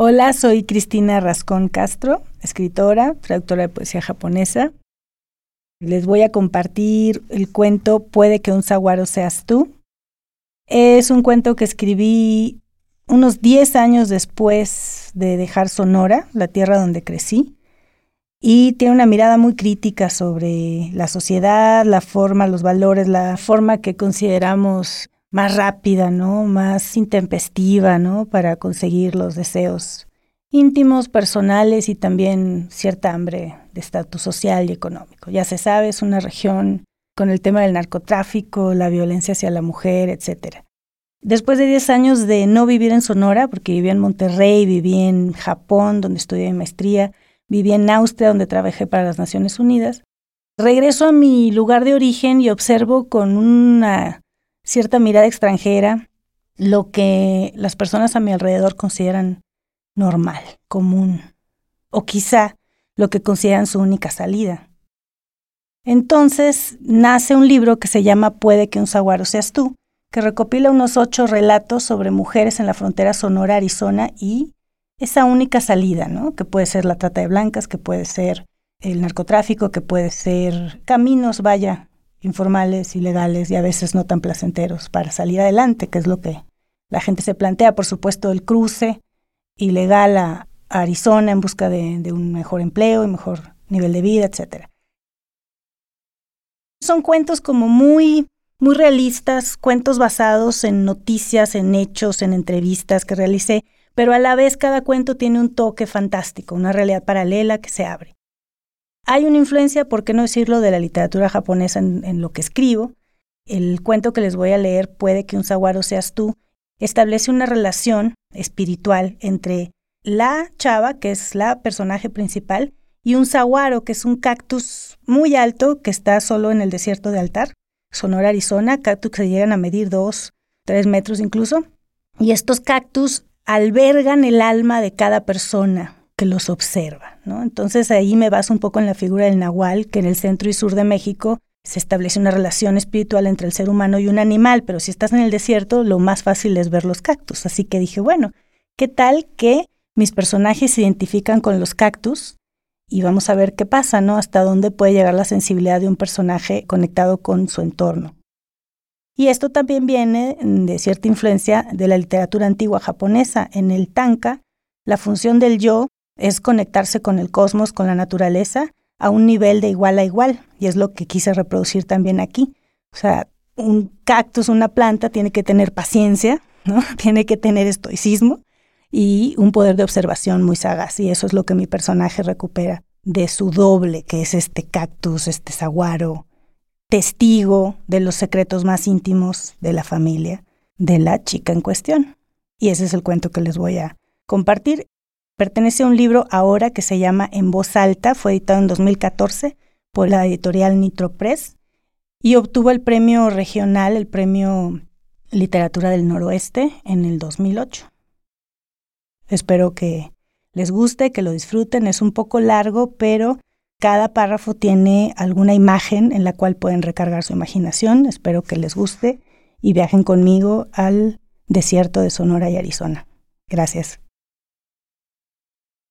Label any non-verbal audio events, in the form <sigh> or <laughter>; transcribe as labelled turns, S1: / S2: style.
S1: Hola, soy Cristina Rascón Castro, escritora, traductora de poesía japonesa. Les voy a compartir el cuento Puede que un saguaro seas tú. Es un cuento que escribí unos 10 años después de dejar Sonora, la tierra donde crecí, y tiene una mirada muy crítica sobre la sociedad, la forma, los valores, la forma que consideramos más rápida, ¿no? Más intempestiva, ¿no? Para conseguir los deseos íntimos, personales y también cierta hambre de estatus social y económico. Ya se sabe, es una región con el tema del narcotráfico, la violencia hacia la mujer, etc. Después de 10 años de no vivir en Sonora, porque viví en Monterrey, viví en Japón, donde estudié maestría, viví en Austria, donde trabajé para las Naciones Unidas, regreso a mi lugar de origen y observo con una cierta mirada extranjera lo que las personas a mi alrededor consideran normal, común, o quizá lo que consideran su única salida. Entonces nace un libro que se llama Puede que un saguaro seas tú, que recopila unos ocho relatos sobre mujeres en la frontera Sonora-Arizona y esa única salida, ¿no? Que puede ser la trata de blancas, que puede ser el narcotráfico, que puede ser caminos, vaya, informales, ilegales y a veces no tan placenteros para salir adelante, que es lo que la gente se plantea. Por supuesto, el cruce ilegal a, Arizona en busca de, un mejor empleo y mejor nivel de vida, etc. Son cuentos como muy, muy realistas, cuentos basados en noticias, en hechos, en entrevistas que realicé, pero a la vez cada cuento tiene un toque fantástico, una realidad paralela que se abre. Hay una influencia, por qué no decirlo, de la literatura japonesa en, lo que escribo. El cuento que les voy a leer, Puede que un saguaro seas tú, establece una relación espiritual entre la chava, que es la personaje principal, y un saguaro, que es un cactus muy alto que está solo en el desierto de Altar, Sonora, Arizona, cactus que llegan a medir dos, tres metros incluso. Y estos cactus albergan el alma de cada persona, que los observa. ¿no? Entonces ahí me baso un poco en la figura del nahual, que en el centro y sur de México se establece una relación espiritual entre el ser humano y un animal, pero si estás en el desierto, lo más fácil es ver los cactus. Así que dije, bueno, ¿qué tal que mis personajes se identifican con los cactus? Y vamos a ver qué pasa, ¿no? Hasta dónde puede llegar la sensibilidad de un personaje conectado con su entorno. Y esto también viene de cierta influencia de la literatura antigua japonesa. En el tanka, la función del yo es conectarse con el cosmos, con la naturaleza, a un nivel de igual a igual. Y es lo que quise reproducir también aquí. O sea, un cactus, una planta, tiene que tener paciencia, ¿no? <laughs> Tiene que tener estoicismo y un poder de observación muy sagaz. Y eso es lo que mi personaje recupera de su doble, que es este cactus, este saguaro, testigo de los secretos más íntimos de la familia de la chica en cuestión. Y ese es el cuento que les voy a compartir. Pertenece a un libro ahora que se llama En voz alta, fue editado en 2014 por la editorial Nitro Press y obtuvo el premio regional, el premio Literatura del Noroeste en el 2008. Espero que les guste, que lo disfruten. Es un poco largo, pero cada párrafo tiene alguna imagen en la cual pueden recargar su imaginación. Espero que les guste y viajen conmigo al desierto de Sonora y Arizona. Gracias.